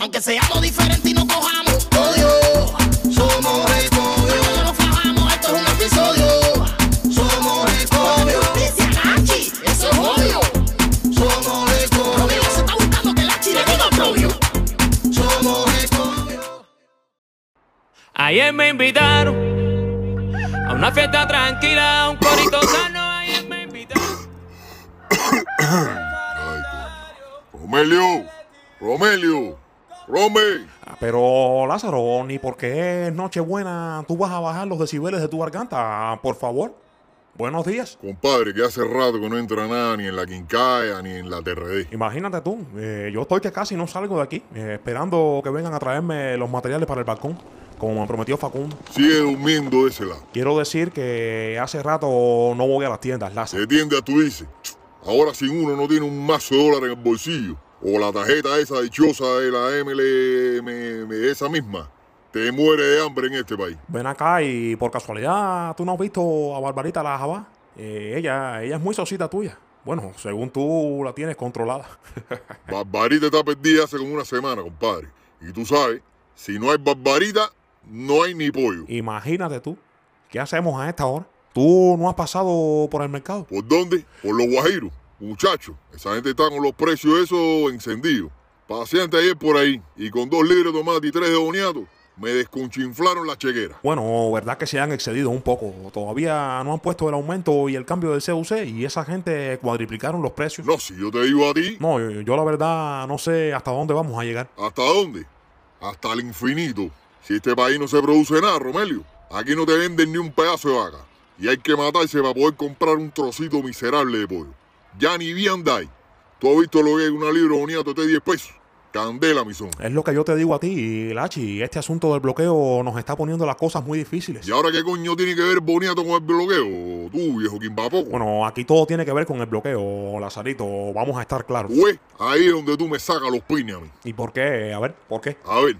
Aunque seamos diferentes y no cojamos odio, somos recogios. No nos fajamos, esto es un episodio. Somos recogios. Justicia, Nachi, eso es odio. Somos recogios. Romeo se está buscando que Nachi le diga propio. Somos recogios. Ayer me invitaron a una fiesta tranquila, a un corito sano. Ayer me invitaron. Romelio, Romelio, Rome. Ah, Pero Lázaro, ni porque es Nochebuena tú vas a bajar los decibeles de tu garganta, por favor. Buenos días. Compadre, que hace rato que no entra nada ni en la quincaya ni en la TRD. Imagínate tú, eh, yo estoy que casi no salgo de aquí, eh, esperando que vengan a traerme los materiales para el balcón, como me prometió Facundo. Sigue durmiendo ese lado. Quiero decir que hace rato no voy a las tiendas, Lázaro. Se tiende a tu dice. Ahora sin uno no tiene un mazo de dólares en el bolsillo. O la tarjeta esa dichosa de la MLM, esa misma. Te muere de hambre en este país. Ven acá y por casualidad, ¿tú no has visto a Barbarita la Jabá? Eh, ella, ella es muy socita tuya. Bueno, según tú la tienes controlada. Barbarita está perdida hace como una semana, compadre. Y tú sabes, si no hay Barbarita, no hay ni pollo. Imagínate tú, ¿qué hacemos a esta hora? ¿Tú no has pasado por el mercado? ¿Por dónde? Por los guajiros. Muchachos, esa gente está con los precios esos encendidos. Paseante ayer por ahí y con dos libras de tomate y tres de boniato, me desconchinflaron la chequera. Bueno, verdad que se han excedido un poco. Todavía no han puesto el aumento y el cambio del CUC y esa gente cuadriplicaron los precios. No, si yo te digo a ti, No, yo, yo la verdad no sé hasta dónde vamos a llegar. ¿hasta dónde? Hasta el infinito. Si este país no se produce nada, Romelio, aquí no te venden ni un pedazo de vaca. Y hay que matarse para poder comprar un trocito miserable de pollo. Ya ni bien dai. ¿Tú has visto lo que es una libra de boniato de 10 pesos? Candela, mi son. Es lo que yo te digo a ti, Lachi. Este asunto del bloqueo nos está poniendo las cosas muy difíciles. ¿Y ahora qué coño tiene que ver boniato con el bloqueo? Tú, viejo quimbapoco. Bueno, aquí todo tiene que ver con el bloqueo, Lazarito. Vamos a estar claros. Güey, ahí es donde tú me sacas los pines a mí. ¿Y por qué? A ver, ¿por qué? A ver,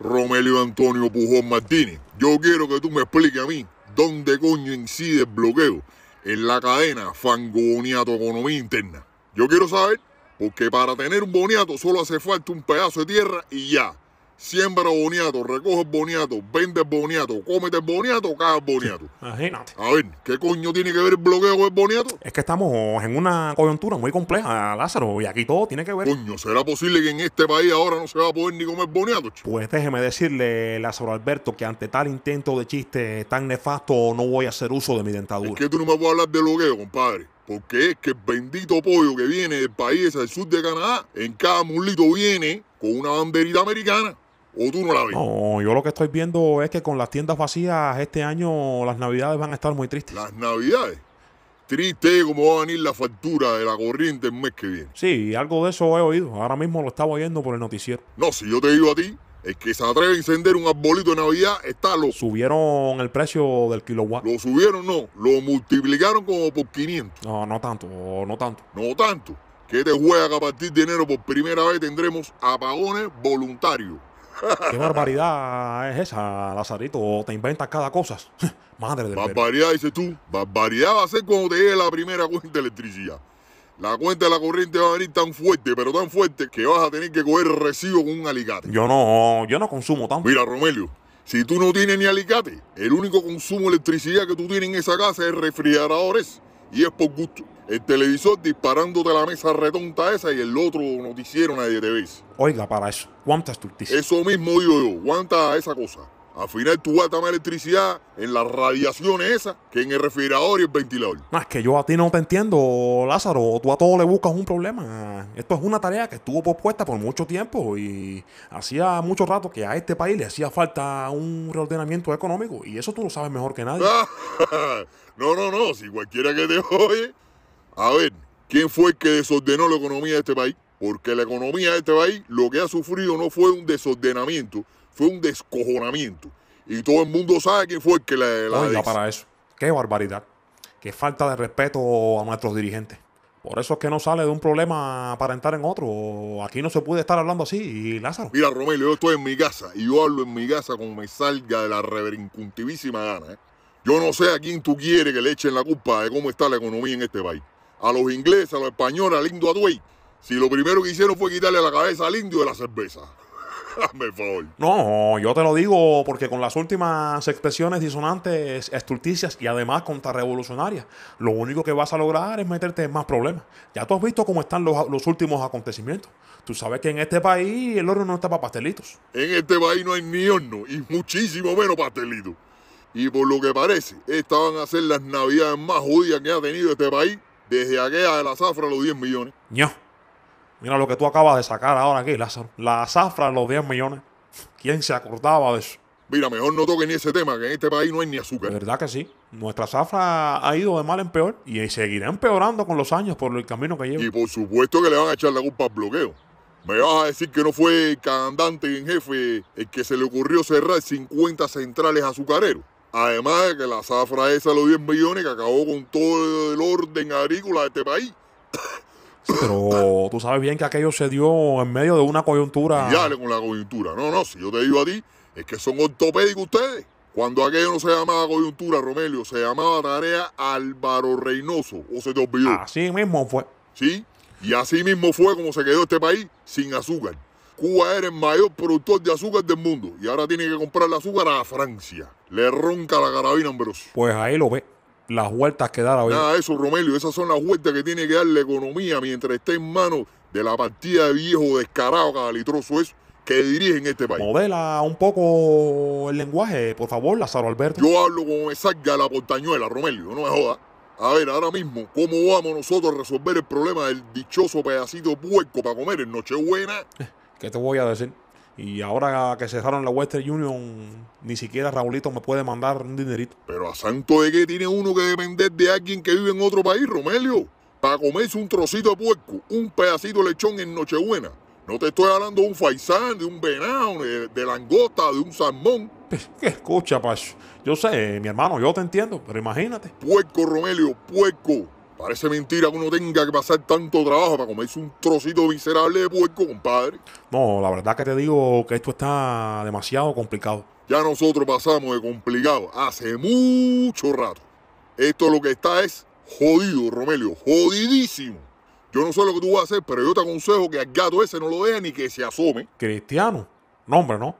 Romelio Antonio Pujón Martínez, yo quiero que tú me expliques a mí dónde coño incide el bloqueo en la cadena Fango Boniato Economía Interna. Yo quiero saber, porque para tener un boniato solo hace falta un pedazo de tierra y ya. Siembra boniato, recoge boniato, vende boniato, cómete boniato, caga el boniato. Imagínate. A ver, ¿qué coño tiene que ver el bloqueo con el boniato? Es que estamos en una coyuntura muy compleja, Lázaro, y aquí todo tiene que ver. Coño, ¿será posible que en este país ahora no se va a poder ni comer boniato? chico? Pues déjeme decirle, Lázaro Alberto, que ante tal intento de chiste tan nefasto no voy a hacer uso de mi Es dentadura. que tú no me puedes hablar de bloqueo, compadre. Porque es que el bendito pollo que viene del país del sur de Canadá, en cada mulito viene con una banderita americana. O tú no la ves. No, yo lo que estoy viendo es que con las tiendas vacías este año las navidades van a estar muy tristes. Las navidades. Triste como va a venir la factura de la corriente el mes que viene. Sí, algo de eso he oído. Ahora mismo lo estaba oyendo por el noticiero. No, si yo te digo a ti, el que se atreve a encender un arbolito de Navidad está loco. Subieron el precio del kilowatt. Lo subieron, no, lo multiplicaron como por 500. No, no tanto, no tanto. No tanto. Que te juega que a partir de enero por primera vez tendremos apagones voluntarios. ¿Qué barbaridad es esa, Lazarito? Te inventas cada cosa. Madre verbo. Barbaridad, dices tú. Barbaridad va a ser cuando te llegue la primera cuenta de electricidad. La cuenta de la corriente va a venir tan fuerte, pero tan fuerte, que vas a tener que coger recibo con un alicate. Yo no, yo no consumo tanto. Mira, Romelio, si tú no tienes ni alicate, el único consumo de electricidad que tú tienes en esa casa es refrigeradores. Y es por gusto. El televisor disparándote la mesa retonta esa y el otro noticiero nadie te ves. Oiga, para eso. ¿Cuántas tortillas? Eso mismo digo yo, aguanta esa cosa. Al final tú gastas más electricidad en las radiaciones esas que en el refrigerador y el ventilador. No, es que yo a ti no te entiendo, Lázaro. Tú a todo le buscas un problema. Esto es una tarea que estuvo pospuesta por mucho tiempo y hacía mucho rato que a este país le hacía falta un reordenamiento económico y eso tú lo sabes mejor que nadie. no, no, no, si cualquiera que te oye. A ver, ¿quién fue el que desordenó la economía de este país? Porque la economía de este país lo que ha sufrido no fue un desordenamiento, fue un descojonamiento. Y todo el mundo sabe quién fue el que la, la Oiga, des- para eso. Qué barbaridad. Qué falta de respeto a nuestros dirigentes. Por eso es que no sale de un problema para entrar en otro. Aquí no se puede estar hablando así, y Lázaro. Mira, Romelio, yo estoy en mi casa y yo hablo en mi casa como me salga de la reverincuntivísima gana. ¿eh? Yo no sé a quién tú quieres que le echen la culpa de cómo está la economía en este país. A los ingleses, a los españoles, al indio Atuey. Si lo primero que hicieron fue quitarle la cabeza al indio de la cerveza. Hazme favor. No, yo te lo digo porque con las últimas expresiones disonantes, estulticias y además contrarrevolucionarias, lo único que vas a lograr es meterte en más problemas. Ya tú has visto cómo están los, los últimos acontecimientos. Tú sabes que en este país el horno no está para pastelitos. En este país no hay ni horno y muchísimo menos pastelito. Y por lo que parece, estas van a ser las navidades más jodidas que ha tenido este país desde aquella de la zafra los 10 millones. ño. Mira lo que tú acabas de sacar ahora aquí, Lázaro. La zafra de los 10 millones. ¿Quién se acordaba de eso? Mira, mejor no toque ni ese tema, que en este país no hay ni De azúcar. verdad que sí. Nuestra zafra ha ido de mal en peor y seguirá empeorando con los años por el camino que lleva. Y por supuesto que le van a echar la culpa al bloqueo. Me vas a decir que no fue el comandante en jefe el que se le ocurrió cerrar 50 centrales azucareros. Además de que la zafra esa de los 10 millones que acabó con todo el orden agrícola de este país. Sí, pero tú sabes bien que aquello se dio en medio de una coyuntura. Y dale con la coyuntura. No, no, si yo te digo a ti, es que son ortopédicos ustedes. Cuando aquello no se llamaba coyuntura, Romelio, se llamaba tarea Álvaro Reynoso. ¿O se te olvidó? Así mismo fue. ¿Sí? Y así mismo fue como se quedó este país sin azúcar. Cuba era el mayor productor de azúcar del mundo y ahora tiene que comprar el azúcar a Francia. Le ronca la carabina Ambrosio. Pues ahí lo ve. Las vueltas que da la vida. Nada eso, Romelio. Esas son las vueltas que tiene que dar la economía mientras esté en manos de la partida de viejo descarado cadalitroso eso que dirigen este país. Modela un poco el lenguaje, por favor, Lázaro Alberto. Yo hablo como me salga la portañuela, Romelio, no me jodas. A ver, ahora mismo, ¿cómo vamos nosotros a resolver el problema del dichoso pedacito puerco para comer en Nochebuena? ¿Qué te voy a decir? Y ahora que cerraron la Western Union, ni siquiera Raulito me puede mandar un dinerito. Pero a santo de qué tiene uno que depender de alguien que vive en otro país, Romelio. Para comerse un trocito de puerco, un pedacito de lechón en Nochebuena. No te estoy hablando de un faisán, de un venado, de, de langosta, de un salmón. ¿Qué escucha, Pacho? Yo sé, mi hermano, yo te entiendo, pero imagínate. Puerco, Romelio, puerco. Parece mentira que uno tenga que pasar tanto trabajo para comerse un trocito miserable de puerco, compadre. No, la verdad que te digo que esto está demasiado complicado. Ya nosotros pasamos de complicado hace mucho rato. Esto lo que está es jodido, Romelio, jodidísimo. Yo no sé lo que tú vas a hacer, pero yo te aconsejo que al gato ese no lo dejes ni que se asome. Cristiano. No, hombre, no.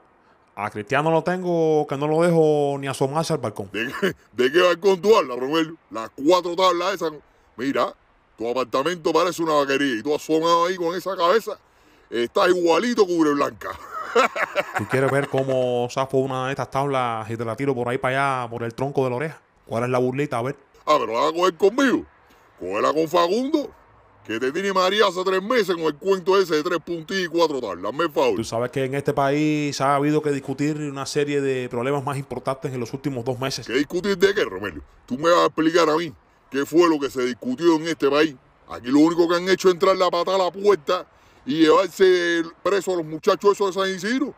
A Cristiano lo tengo que no lo dejo ni asomarse al balcón. ¿De qué, de qué balcón tú hablas, Romelio? Las cuatro tablas esas. Mira, tu apartamento parece una vaquería y tú asomado ahí con esa cabeza. Estás igualito cubre blanca. ¿Tú quieres ver cómo zafo una de estas tablas y te la tiro por ahí para allá, por el tronco de la oreja? ¿Cuál es la burlita? A ver. Ah, pero la vas a coger conmigo. Cógela con Facundo. Que te tiene María hace tres meses con el cuento ese de tres puntillos y cuatro tablas. El favor. Tú sabes que en este país ha habido que discutir una serie de problemas más importantes en los últimos dos meses. ¿Qué discutir de qué, Romelio? Tú me vas a explicar a mí qué fue lo que se discutió en este país. Aquí lo único que han hecho es entrar la patada a la puerta y llevarse preso a los muchachos esos de San Isidro.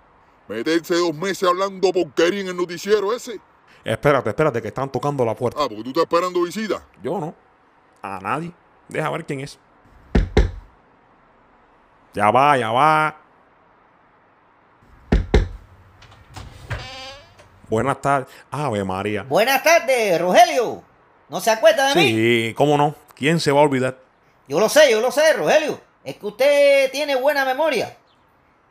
Meterse dos meses hablando porquería en el noticiero ese. Espérate, espérate, que están tocando la puerta. Ah, porque tú estás esperando visita. Yo no. A nadie. Deja ver quién es. Ya va, ya va. Buenas tardes. Ave María. Buenas tardes, Rogelio. ¿No se acuerda de mí? Sí, cómo no. ¿Quién se va a olvidar? Yo lo sé, yo lo sé, Rogelio. Es que usted tiene buena memoria.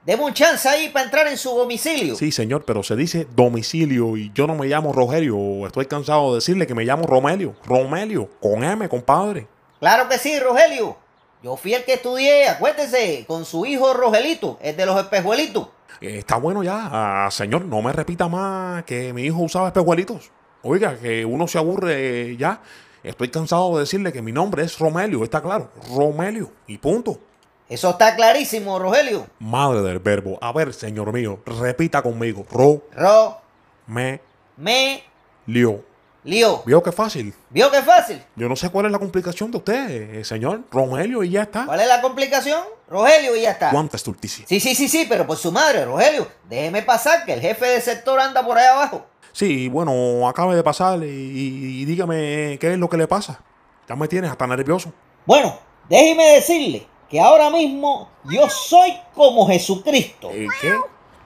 Deme un chance ahí para entrar en su domicilio. Sí, señor, pero se dice domicilio y yo no me llamo Rogelio. Estoy cansado de decirle que me llamo Romelio. Romelio, con M, compadre. Claro que sí, Rogelio. Yo fui el que estudié, acuérdese, con su hijo Rogelito, el de los espejuelitos. Eh, Está bueno ya. Ah, señor, no me repita más que mi hijo usaba espejuelitos. Oiga, que uno se aburre ya. Estoy cansado de decirle que mi nombre es Romelio, está claro. Romelio, y punto. Eso está clarísimo, Rogelio. Madre del verbo. A ver, señor mío, repita conmigo. Ro, Ro, me, me, lio. Lío. ¿Vio qué fácil? ¿Vio qué fácil? Yo no sé cuál es la complicación de usted, eh, señor. Romelio, y ya está. ¿Cuál es la complicación? Rogelio y ya está. ¿Cuánta estulticia? Sí, sí, sí, sí, pero por su madre, Rogelio. Déjeme pasar que el jefe del sector anda por ahí abajo. Sí, bueno, acabe de pasar y, y- y dígame qué es lo que le pasa. Ya me tienes hasta nervioso. Bueno, déjeme decirle que ahora mismo yo soy como Jesucristo. Eh, ¿Qué?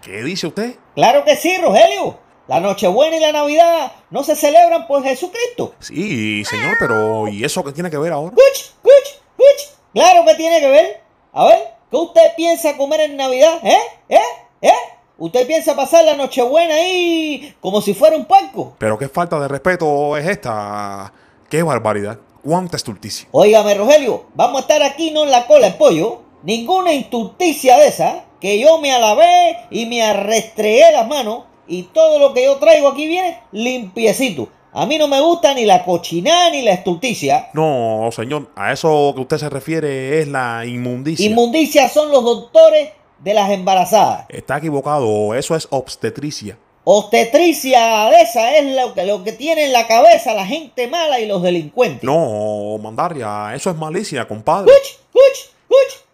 ¿Qué dice usted? Claro que sí, Rogelio. La Nochebuena y la Navidad no se celebran por Jesucristo. Sí, señor, pero ¿y eso qué tiene que ver ahora? ¡Cuch, cuch, cuch! Claro que tiene que ver. A ver, ¿qué usted piensa comer en Navidad? ¿Eh? ¿Eh? ¿Eh? ¿Usted piensa pasar la Nochebuena ahí como si fuera un puerco? Pero qué falta de respeto es esta. Qué barbaridad. Cuánta estulticia. Óigame, Rogelio, vamos a estar aquí no en la cola el pollo. Ninguna injusticia de esa que yo me alabé y me arrestregué las manos y todo lo que yo traigo aquí viene limpiecito. A mí no me gusta ni la cochinada ni la estulticia. No, señor, a eso que usted se refiere es la inmundicia. Inmundicia son los doctores de las embarazadas. Está equivocado, eso es obstetricia. Obstetricia de esa es lo que, lo que tiene en la cabeza la gente mala y los delincuentes. No, mandaria, eso es malicia, compadre. ¡Cuch! ¡Cuch!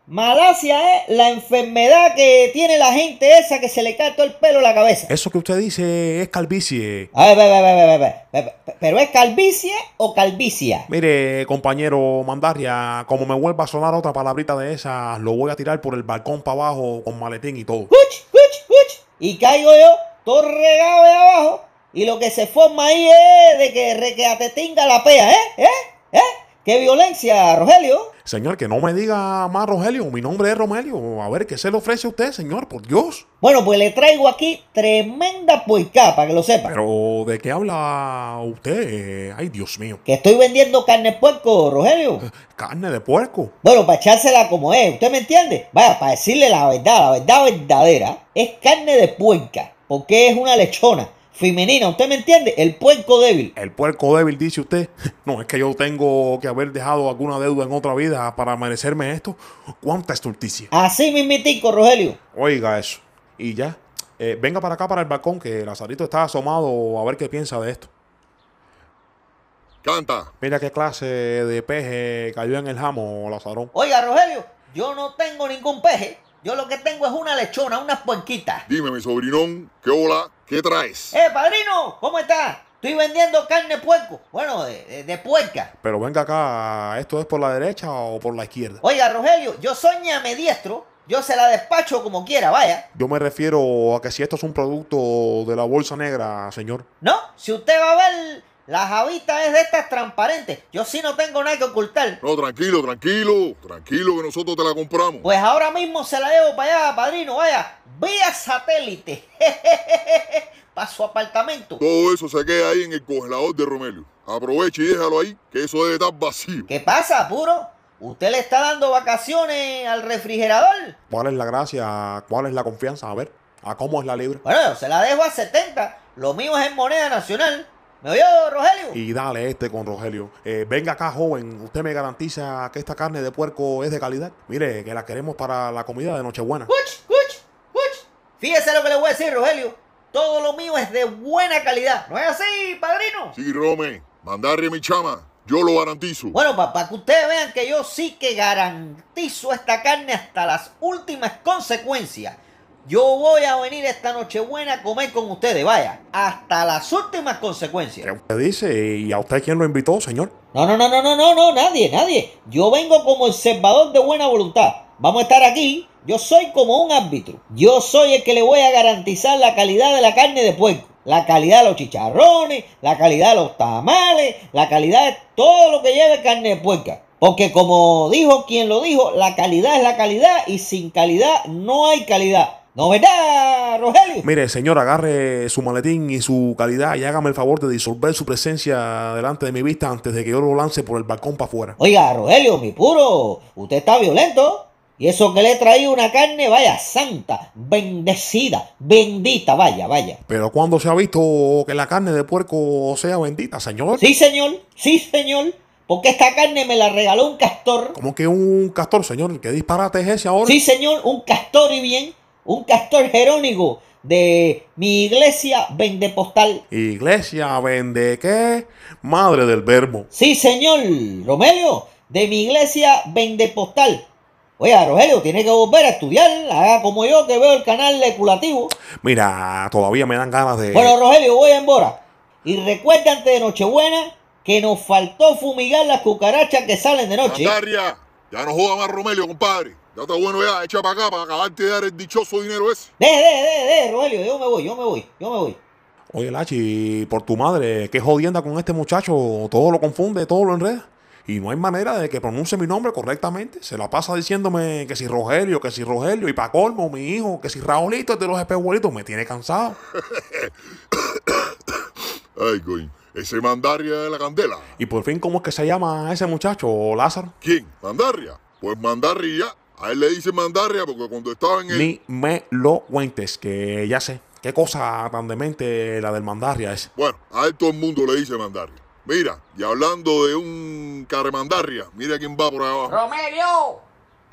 Malasia es la enfermedad que tiene la gente esa que se le cae todo el pelo a la cabeza. Eso que usted dice es calvicie. A ver, a ver, a ver, a ver, ¿Pero es calvicie o calvicia? Mire, compañero Mandaria, como me vuelva a sonar otra palabrita de esas, lo voy a tirar por el balcón para abajo con maletín y todo. ¡Cuch, cuch, cuch! Y caigo yo, todo regado de abajo, y lo que se forma ahí es de que, que te tinga la pea, ¿eh? ¿Eh? ¿Eh? ¡Qué violencia, Rogelio! Señor, que no me diga más Rogelio, mi nombre es Romelio. A ver, ¿qué se le ofrece a usted, señor? Por Dios. Bueno, pues le traigo aquí tremenda puerca, para que lo sepa. Pero, ¿de qué habla usted? Ay, Dios mío. Que estoy vendiendo carne de puerco, Rogelio. Carne de puerco. Bueno, para echársela como es, ¿usted me entiende? Vaya, para decirle la verdad, la verdad verdadera, es carne de puerca, porque es una lechona femenina, ¿usted me entiende? El puerco débil. El puerco débil, dice usted. No, es que yo tengo que haber dejado alguna deuda en otra vida para merecerme esto. ¿Cuánta estulticia? Así mismitico, Rogelio. Oiga eso. Y ya. eh, venga para acá, para el balcón, que Lazarito está asomado a ver qué piensa de esto. Canta. Mira qué clase de peje cayó en el jamo, Lazarón. Oiga, Rogelio, yo no tengo ningún peje. Yo lo que tengo es una lechona, unas puerquitas. Dime, mi sobrinón, ¿qué hola? ¿Qué traes? ¡Eh, padrino! ¿Cómo está? Estoy vendiendo carne puerco. Bueno, de, de- de puerca. Pero venga acá, ¿esto es por la derecha o por la izquierda? Oiga, Rogelio, yo soy ñamediestro. Yo se la despacho como quiera, vaya. Yo me refiero a que si esto es un producto de la bolsa negra, señor. No, si usted va a ver, la javita es de estas transparentes. Yo sí no tengo nada que ocultar. No, tranquilo, tranquilo. Tranquilo que nosotros te la compramos. Pues ahora mismo se la llevo para allá, padrino, vaya. Vía satélite. para su apartamento. Todo eso se queda ahí en el congelador de Romelio. Aprovecha y déjalo ahí, que eso debe estar vacío. ¿Qué pasa, puro? ¿Usted le está dando vacaciones al refrigerador? ¿Cuál es la gracia? ¿Cuál es la confianza? A ver, ¿a cómo es la libra? Bueno, yo se la dejo a 70. Lo mío es en moneda nacional. ¿Me oyó, Rogelio? Y dale este con Rogelio. Eh, venga acá, joven. Usted me garantiza que esta carne de puerco es de calidad. Mire, que la queremos para la comida de Nochebuena. ¡Cuch, cuch, cuch! Fíjese lo que le voy a decir, Rogelio. Todo lo mío es de buena calidad. ¿No es así, padrino? Sí, Rome, mandarle mi chama. Yo lo garantizo. Bueno, para que ustedes vean que yo sí que garantizo esta carne hasta las últimas consecuencias. Yo voy a venir esta Nochebuena a comer con ustedes, vaya, hasta las últimas ¿Qué consecuencias. usted dice? ¿Y a usted quién lo invitó, señor? No, no, no, no, no, no, no, nadie, nadie. Yo vengo como observador de buena voluntad. Vamos a estar aquí. Yo soy como un árbitro. Yo soy el que le voy a garantizar la calidad de la carne de puerco. La calidad de los chicharrones, la calidad de los tamales, la calidad de todo lo que lleve carne de puerca. Porque como dijo quien lo dijo, la calidad es la calidad y sin calidad no hay calidad. ¿No verdad, Rogelio? Mire, señor, agarre su maletín y su calidad y hágame el favor de disolver su presencia delante de mi vista antes de que yo lo lance por el balcón para afuera. Oiga, Rogelio, mi puro, usted está violento. Y eso que le he traído una carne, vaya, santa, bendecida, bendita, vaya, vaya. Pero cuando se ha visto que la carne de puerco sea bendita, señor? Sí, señor, sí, señor. Porque esta carne me la regaló un castor. Como que un castor, señor. ¿Qué disparate es ese ahora? Sí, señor, un castor y bien. Un castor jerónico de mi iglesia vendepostal. Iglesia vende qué? Madre del verbo. Sí, señor, Romelio, de mi iglesia vendepostal. Oiga, Rogelio, tiene que volver a estudiar. Haga como yo que veo el canal leculativo. Mira, todavía me dan ganas de. Bueno, Rogelio, voy en Bora. Y recuerda antes de Nochebuena que nos faltó fumigar las cucarachas que salen de noche. Mandaria, ya no joda más Romelio, compadre. Ya está bueno ya, echa para acá para acabarte de dar el dichoso dinero ese. Deje, deje, deje, deje, Rogelio, yo me voy, yo me voy, yo me voy. Oye, Lachi, por tu madre, qué jodienda con este muchacho. Todo lo confunde, todo lo enreda. Y no hay manera de que pronuncie mi nombre correctamente. Se la pasa diciéndome que si Rogelio, que si Rogelio. Y pa' colmo, mi hijo, que si Raulito de los espejuelitos me tiene cansado. Ay, coño. Ese Mandarria de la candela. Y por fin, ¿cómo es que se llama ese muchacho, Lázaro? ¿Quién? ¿Mandarria? Pues Mandarria. A él le dicen Mandarria porque cuando estaba en el... Ni me lo cuentes, que ya sé. Qué cosa tan demente la del Mandarria es. Bueno, a él todo el mundo le dice Mandarria. Mira, y hablando de un caremandarria, mira quién va por ahí abajo. Romelio,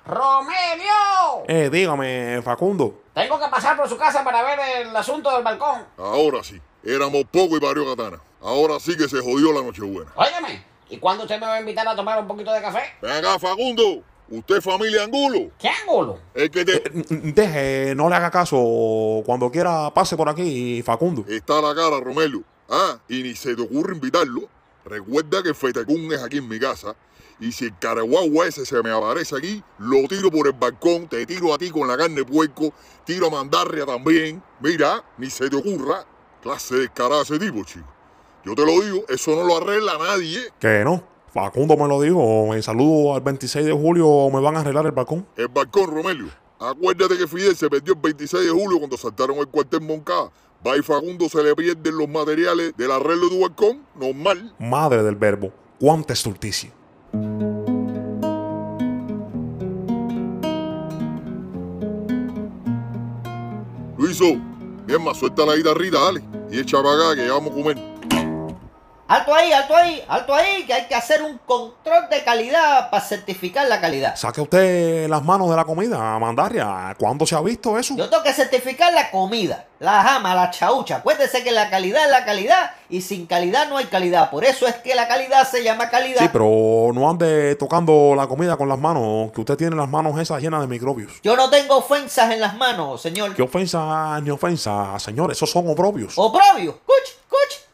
Romelio. Eh, dígame, Facundo. Tengo que pasar por su casa para ver el asunto del balcón. Ahora sí, éramos poco y parió katana. Ahora sí que se jodió la Nochebuena. Óyeme, ¿y cuándo usted me va a invitar a tomar un poquito de café? Ven acá, Facundo. Usted es familia Angulo. ¿Qué ángulo? El que te... Eh, Deje, no le haga caso. Cuando quiera, pase por aquí, Facundo. Está la cara, Romelio. Ah, y ni se te ocurre invitarlo. Recuerda que el Fetecún es aquí en mi casa. Y si el caraguagua ese se me aparece aquí, lo tiro por el balcón, te tiro a ti con la carne de puerco, tiro a Mandarria también. Mira, ni se te ocurra. Clase de descarada ese tipo, chico. Yo te lo digo, eso no lo arregla nadie. Que no. Facundo me lo dijo. Me saludo al 26 de julio. Me van a arreglar el balcón. El balcón, Romelio. Acuérdate que Fidel se perdió el 26 de julio cuando saltaron el cuartel Moncada. Va y Facundo se le pierden los materiales del arreglo de tu balcón, normal. Madre del verbo. Cuánta estulticia. Luiso, bien más suelta la guitarrita, dale. Y echa para acá que ya vamos a comer. Alto ahí, alto ahí, alto ahí, que hay que hacer un control de calidad para certificar la calidad. Saque usted las manos de la comida, Mandarria. ¿Cuándo se ha visto eso? Yo tengo que certificar la comida, la jama, la chaucha. Acuérdese que la calidad es la calidad y sin calidad no hay calidad. Por eso es que la calidad se llama calidad. Sí, pero no ande tocando la comida con las manos, que usted tiene las manos esas llenas de microbios. Yo no tengo ofensas en las manos, señor. ¿Qué ofensa ni ofensa, señor? Esos son oprobios. Oprobio, cuch, cuch, cuch.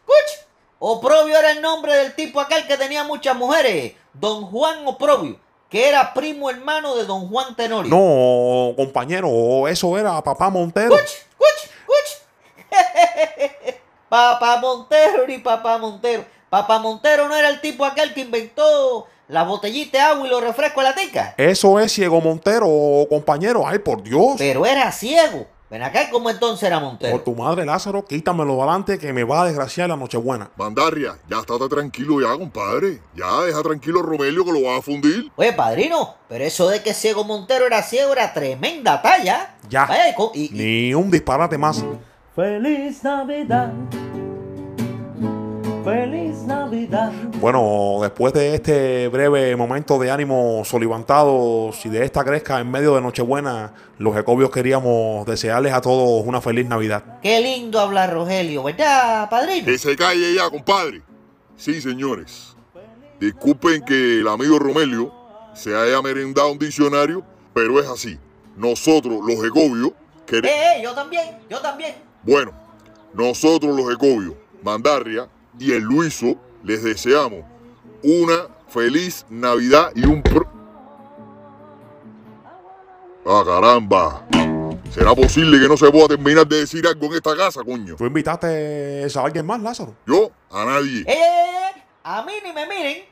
Oprobio era el nombre del tipo aquel que tenía muchas mujeres. Don Juan Oprobio, que era primo hermano de Don Juan Tenorio. No, compañero, eso era papá Montero. Cuch, cuch, cuch. Papá Montero y Papá Montero. Papá Montero no era el tipo aquel que inventó la botellita de agua y los refrescos de la tica. Eso es ciego Montero, compañero. Ay, por Dios. Pero era ciego. Ven acá, ¿cómo entonces era Por Montero? tu madre, Lázaro, quítamelo de adelante que me va a desgraciar la Nochebuena. Mandarria, ya estate tranquilo ya, compadre. Ya deja tranquilo a Romelio que lo va a fundir. Oye, padrino, pero eso de que ciego Montero era ciego era tremenda talla. Ya. Vaya, y co- y- y- Ni un disparate más. Feliz Navidad. Feliz Navidad. Bueno, después de este breve momento de ánimo solivantados y de esta gresca en medio de Nochebuena, los Jacobios queríamos desearles a todos una feliz Navidad. Qué lindo habla Rogelio, ¿verdad, padrino? Que se calle ya, compadre. Sí, señores. Disculpen que el amigo Romelio se haya merendado un diccionario, pero es así. Nosotros, los Ecobios, queremos... Eh, eh, yo también, yo también. Bueno, nosotros los Ecobios, Mandarria y el Luiso les deseamos una feliz Navidad y un pro... ¡Ah, caramba! ¿Será posible que no se pueda terminar de decir algo en esta casa, coño? ¿Tú invitaste a alguien más, Lázaro? Yo, a nadie. Eh, eh, eh, eh, a mí ni me miren,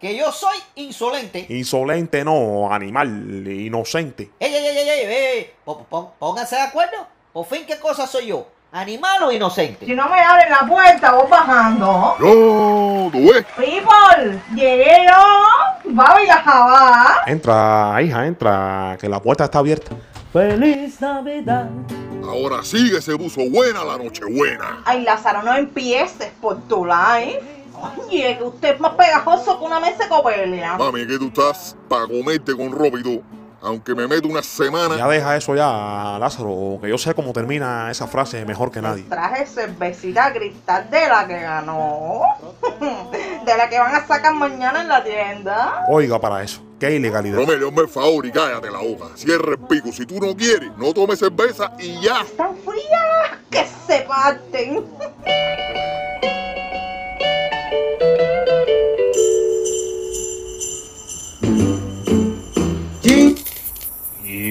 que yo soy insolente. Insolente no, animal, inocente. Ey, ey, ey, ey, ey, ey, pó- pó- pónganse de acuerdo. Por fin, ¿qué cosa soy yo? ¿Animal o inocente? Si no me abren la puerta, voy bajando. Yo, ¿tú ves? People, llegué yo. Babi la jabá. Entra, hija, entra, que la puerta está abierta. Feliz Navidad. Ahora sí que se puso buena la Nochebuena. Ay, Lázaro, no empieces por tu live. Oye, que usted es más pegajoso que una mesa de copelia. Mami, que tú estás para comerte con ropa y todo. Aunque me meto una semana. Ya deja eso ya, Lázaro, que yo sé cómo termina esa frase mejor que nadie. Traje cervecita cristal de la que ganó. De la que van a sacar mañana en la tienda. Oiga, para eso, qué ilegalidad. Hazme el favor y cállate la boca. Cierra el pico. Si tú no quieres, no tomes cerveza y ya. Están frías que se parten.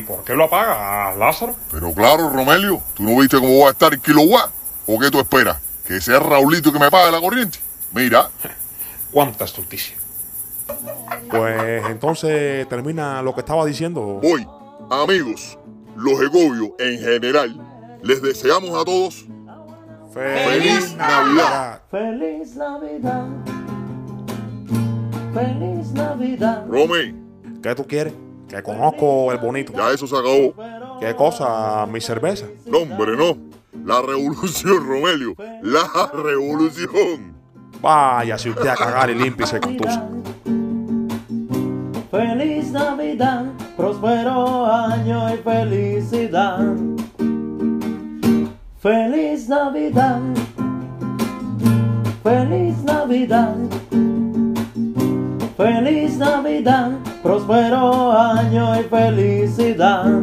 Por qué lo apagas, Lázaro? Pero claro, Romelio, ¿tú no viste cómo va a estar el kilowatt? ¿O qué tú esperas? ¿Que sea Raulito que me pague la corriente? Mira, Cuánta estulticia. Pues entonces termina lo que estaba diciendo. Voy, amigos, los egobios en general, les deseamos a todos ¡Feliz Navidad! Feliz Navidad. Feliz Navidad. Rome, ¿Qué tú quieres? Que conozco el bonito. ya eso se acabó. ¿Qué cosa? Mi cerveza. No, hombre, no. La revolución, Romelio. La revolución. Vaya, si usted a cagar y límpiese con tus. Feliz Navidad, próspero año y felicidad. Feliz Navidad, feliz Navidad, feliz Navidad, próspero año y felicidad.